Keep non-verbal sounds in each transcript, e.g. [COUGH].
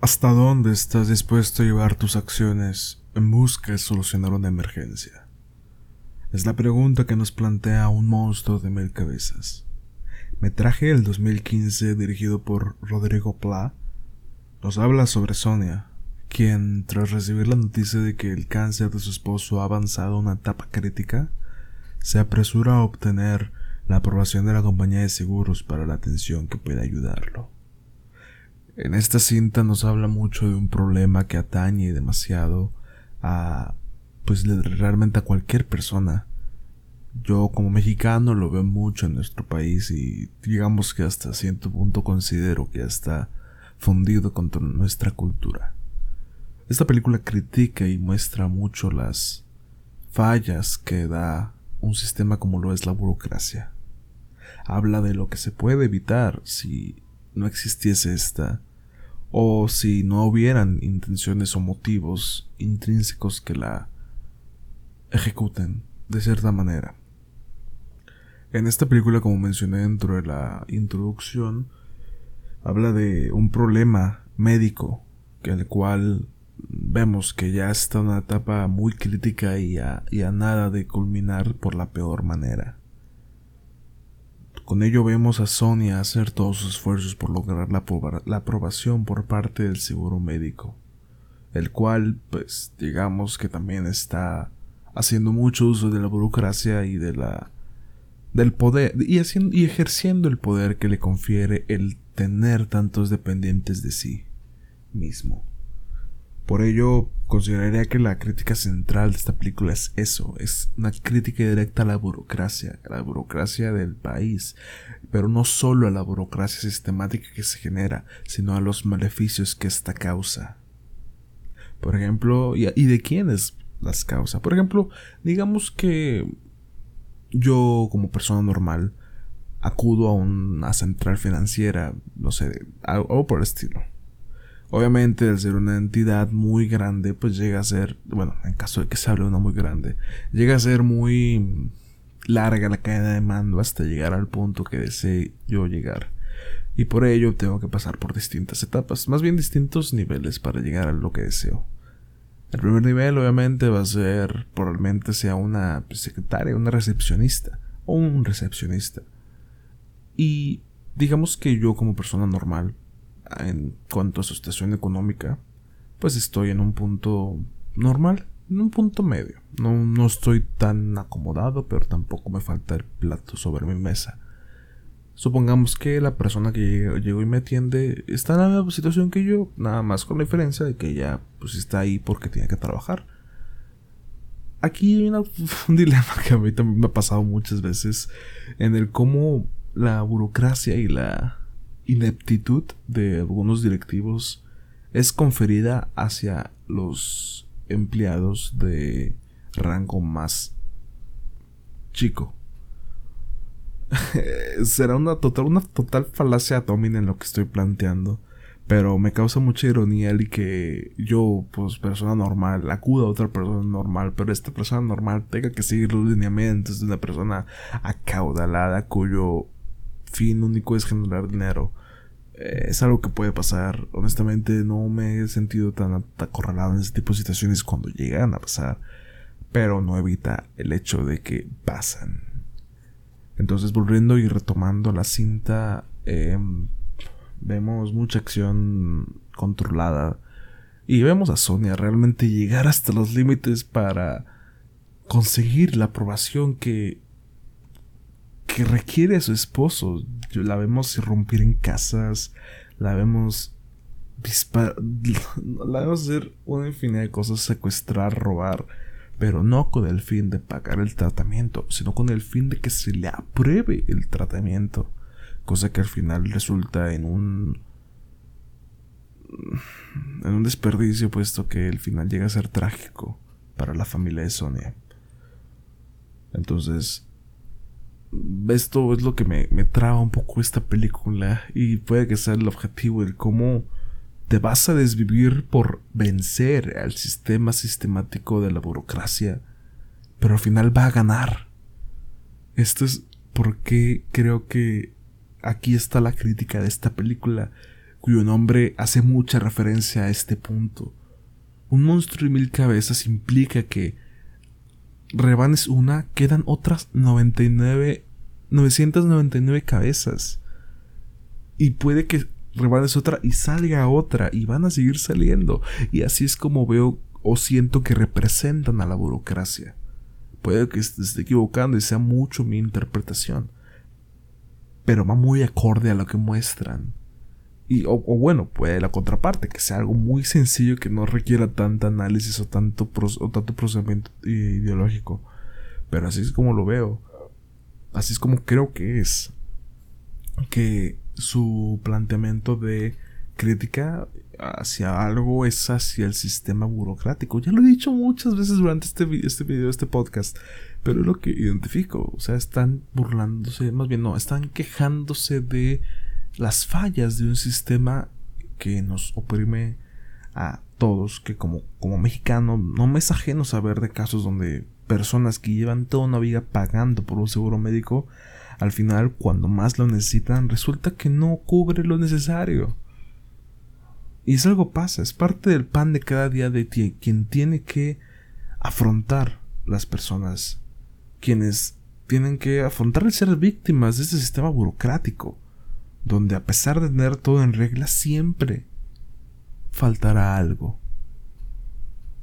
¿Hasta dónde estás dispuesto a llevar tus acciones en busca de solucionar una emergencia? Es la pregunta que nos plantea un monstruo de mil cabezas. Metraje del 2015 dirigido por Rodrigo Pla nos habla sobre Sonia, quien, tras recibir la noticia de que el cáncer de su esposo ha avanzado a una etapa crítica, se apresura a obtener la aprobación de la compañía de seguros para la atención que pueda ayudarlo. En esta cinta nos habla mucho de un problema que atañe demasiado a pues realmente a cualquier persona. Yo como mexicano lo veo mucho en nuestro país y digamos que hasta cierto punto considero que está fundido con nuestra cultura. Esta película critica y muestra mucho las fallas que da un sistema como lo es la burocracia. Habla de lo que se puede evitar si no existiese esta o si no hubieran intenciones o motivos intrínsecos que la ejecuten de cierta manera. En esta película, como mencioné dentro de la introducción, habla de un problema médico, que el cual vemos que ya está en una etapa muy crítica y a, y a nada de culminar por la peor manera. Con ello vemos a Sonia hacer todos sus esfuerzos por lograr la, la, aprobación por parte del seguro médico, el cual, pues, digamos que también está haciendo mucho uso de la burocracia y de la del poder y, ejerciendo el poder que le confiere el tener tantos dependientes de sí mismo. Por ello, consideraría que la crítica central de esta película es eso, es una crítica directa a la burocracia, a la burocracia del país, pero no solo a la burocracia sistemática que se genera, sino a los maleficios que esta causa. Por ejemplo, y, y de quiénes las causa. Por ejemplo, digamos que yo como persona normal acudo a una central financiera, no sé, algo por el estilo Obviamente, al ser una entidad muy grande, pues llega a ser, bueno, en caso de que se hable de una muy grande, llega a ser muy larga la cadena de mando hasta llegar al punto que desee yo llegar. Y por ello tengo que pasar por distintas etapas, más bien distintos niveles para llegar a lo que deseo. El primer nivel obviamente va a ser probablemente sea una secretaria, una recepcionista o un recepcionista. Y digamos que yo como persona normal en cuanto a su situación económica, pues estoy en un punto normal, en un punto medio. No, no estoy tan acomodado, pero tampoco me falta el plato sobre mi mesa. Supongamos que la persona que llegó y me atiende está en la misma situación que yo, nada más con la diferencia de que ella pues está ahí porque tiene que trabajar. Aquí hay [LAUGHS] un dilema que a mí también me ha pasado muchas veces en el cómo la burocracia y la ineptitud de algunos directivos es conferida hacia los empleados de rango más chico. [LAUGHS] Será una total, una total falacia atómica en lo que estoy planteando. Pero me causa mucha ironía el que yo, pues persona normal, acuda a otra persona normal, pero esta persona normal tenga que seguir los lineamientos de una persona acaudalada cuyo fin único es generar dinero. Eh, es algo que puede pasar. Honestamente, no me he sentido tan acorralado en ese tipo de situaciones cuando llegan a pasar. Pero no evita el hecho de que pasan. Entonces, volviendo y retomando la cinta, em, vemos mucha acción controlada. Y vemos a Sonia realmente llegar hasta los límites para conseguir la aprobación que que requiere a su esposo. La vemos irrumpir en casas, la vemos disparar, [LAUGHS] la vemos hacer una infinidad de cosas, secuestrar, robar, pero no con el fin de pagar el tratamiento, sino con el fin de que se le apruebe el tratamiento, cosa que al final resulta en un en un desperdicio puesto que el final llega a ser trágico para la familia de Sonia. Entonces, esto es lo que me, me traba un poco esta película y puede que sea el objetivo, el cómo te vas a desvivir por vencer al sistema sistemático de la burocracia, pero al final va a ganar. Esto es porque creo que aquí está la crítica de esta película. cuyo nombre hace mucha referencia a este punto. Un monstruo de mil cabezas implica que rebanes una, quedan otras 99, 999 cabezas. Y puede que rebanes otra y salga otra y van a seguir saliendo. Y así es como veo o siento que representan a la burocracia. Puede que esté equivocando y sea mucho mi interpretación. Pero va muy acorde a lo que muestran. Y, o, bueno, puede la contraparte, que sea algo muy sencillo que no requiera tanto análisis o tanto, o tanto procesamiento ideológico. Pero así es como lo veo. Así es como creo que es. Que su planteamiento de crítica hacia algo es hacia el sistema burocrático. Ya lo he dicho muchas veces durante este, este video, este podcast. Pero es lo que identifico. O sea, están burlándose, más bien no, están quejándose de las fallas de un sistema que nos oprime a todos, que como, como mexicano no me es ajeno saber de casos donde personas que llevan toda una vida pagando por un seguro médico, al final cuando más lo necesitan resulta que no cubre lo necesario. Y es algo pasa, es parte del pan de cada día de ti, quien tiene que afrontar las personas, quienes tienen que afrontar el ser víctimas de este sistema burocrático donde a pesar de tener todo en regla, siempre faltará algo.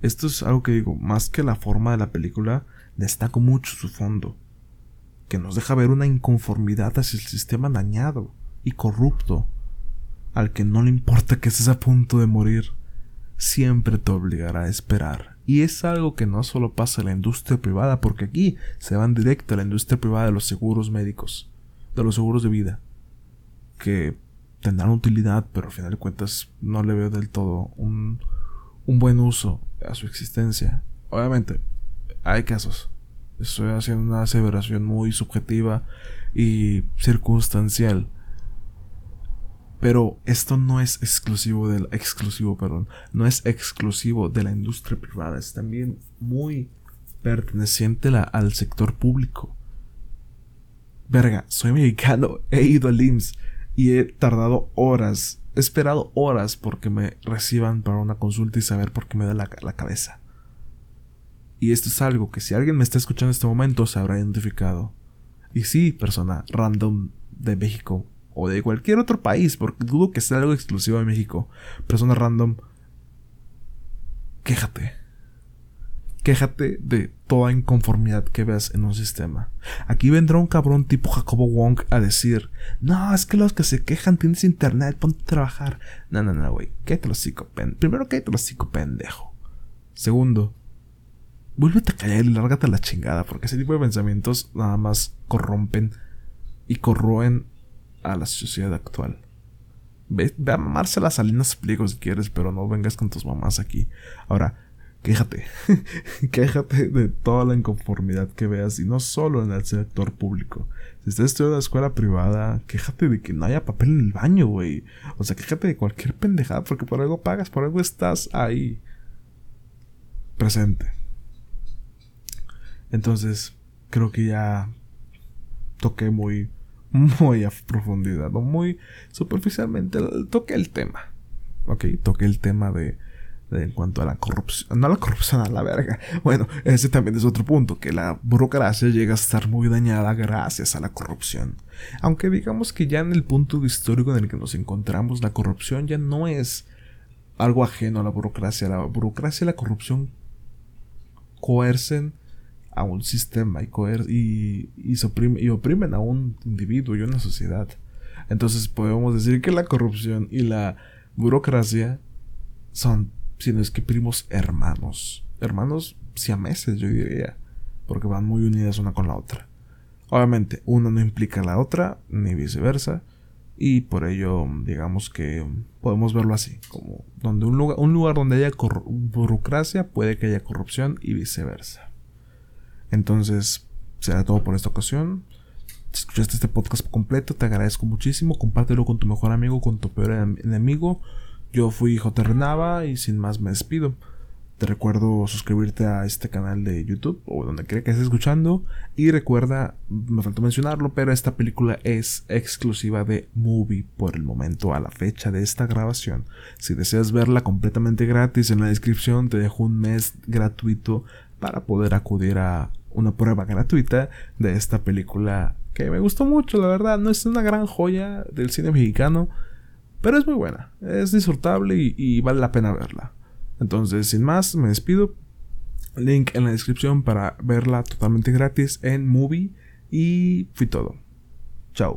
Esto es algo que digo, más que la forma de la película, destaco mucho su fondo, que nos deja ver una inconformidad hacia el sistema dañado y corrupto, al que no le importa que estés a punto de morir, siempre te obligará a esperar. Y es algo que no solo pasa en la industria privada, porque aquí se van directo a la industria privada de los seguros médicos, de los seguros de vida que tendrán utilidad, pero al final de cuentas no le veo del todo un, un buen uso a su existencia. Obviamente, hay casos. Estoy haciendo una aseveración muy subjetiva y circunstancial. Pero esto no es exclusivo del exclusivo, perdón, no es exclusivo de la industria privada, es también muy perteneciente al sector público. Verga, soy mexicano, he ido al IMSS, y he tardado horas, he esperado horas porque me reciban para una consulta y saber por qué me da la, cabeza. Y esto es algo que si alguien me está escuchando en este momento se habrá identificado. Y sí, persona random de México o de cualquier otro país, porque dudo que sea algo exclusivo de México. Persona random, quéjate. Quéjate de toda inconformidad que veas en un sistema. Aquí vendrá un cabrón tipo Jacobo Wong a decir, no, es que los que se quejan tienes internet, ponte a trabajar. No, no, no, güey, cállate los cinco pendejo. Primero, cállate los cinco pendejo. Segundo, vuélvete a callar y lárgate a la chingada, porque ese tipo de pensamientos nada más corrompen y corroen a la sociedad actual. Ve, ve a mamarse las salinas pliegos si quieres, pero no vengas con tus mamás aquí. Ahora, quéjate, [LAUGHS] quéjate de toda la inconformidad que veas y no solo en el sector público. Si estás estudiando en la escuela privada, quéjate de que no haya papel en el baño, güey. O sea, quéjate de cualquier pendejada porque por algo pagas, por algo estás ahí. Presente. Entonces, creo que ya toqué muy, muy a profundidad, o muy superficialmente, toqué el tema. Ok, toqué el tema de en cuanto a la corrupción, no a la corrupción a la verga. Bueno, ese también es otro punto, que la burocracia llega a estar muy dañada gracias a la corrupción. Aunque digamos que ya en el punto histórico en el que nos encontramos, la corrupción ya no es algo ajeno a la burocracia. La burocracia y la corrupción coercen a un sistema y, y, y oprimen a un individuo y a una sociedad. Entonces podemos decir que la corrupción y la burocracia son sino es que primos hermanos. Hermanos siameses, yo diría. Porque van muy unidas una con la otra. Obviamente, una no implica a la otra, ni viceversa. Y por ello, digamos que podemos verlo así, como donde un lugar, un lugar donde haya burocracia puede que haya corrupción y viceversa. Entonces, será todo por esta ocasión. Si escuchaste este podcast completo, te agradezco muchísimo. Compártelo con tu mejor amigo, con tu peor enemigo. Yo fui J. Renava y sin más me despido. Te recuerdo suscribirte a este canal de YouTube o donde quiera que estés escuchando. Y recuerda, me faltó mencionarlo, pero esta película es exclusiva de Movie por el momento a la fecha de esta grabación. Si deseas verla completamente gratis, en la descripción te dejo un mes gratuito para poder acudir a una prueba gratuita de esta película que me gustó mucho, la verdad. No es una gran joya del cine mexicano, pero es muy buena. Es disfrutable y, vale la pena verla. Entonces, sin más, me despido. Link en la descripción para verla totalmente gratis en Movie. Y fui todo. Chao.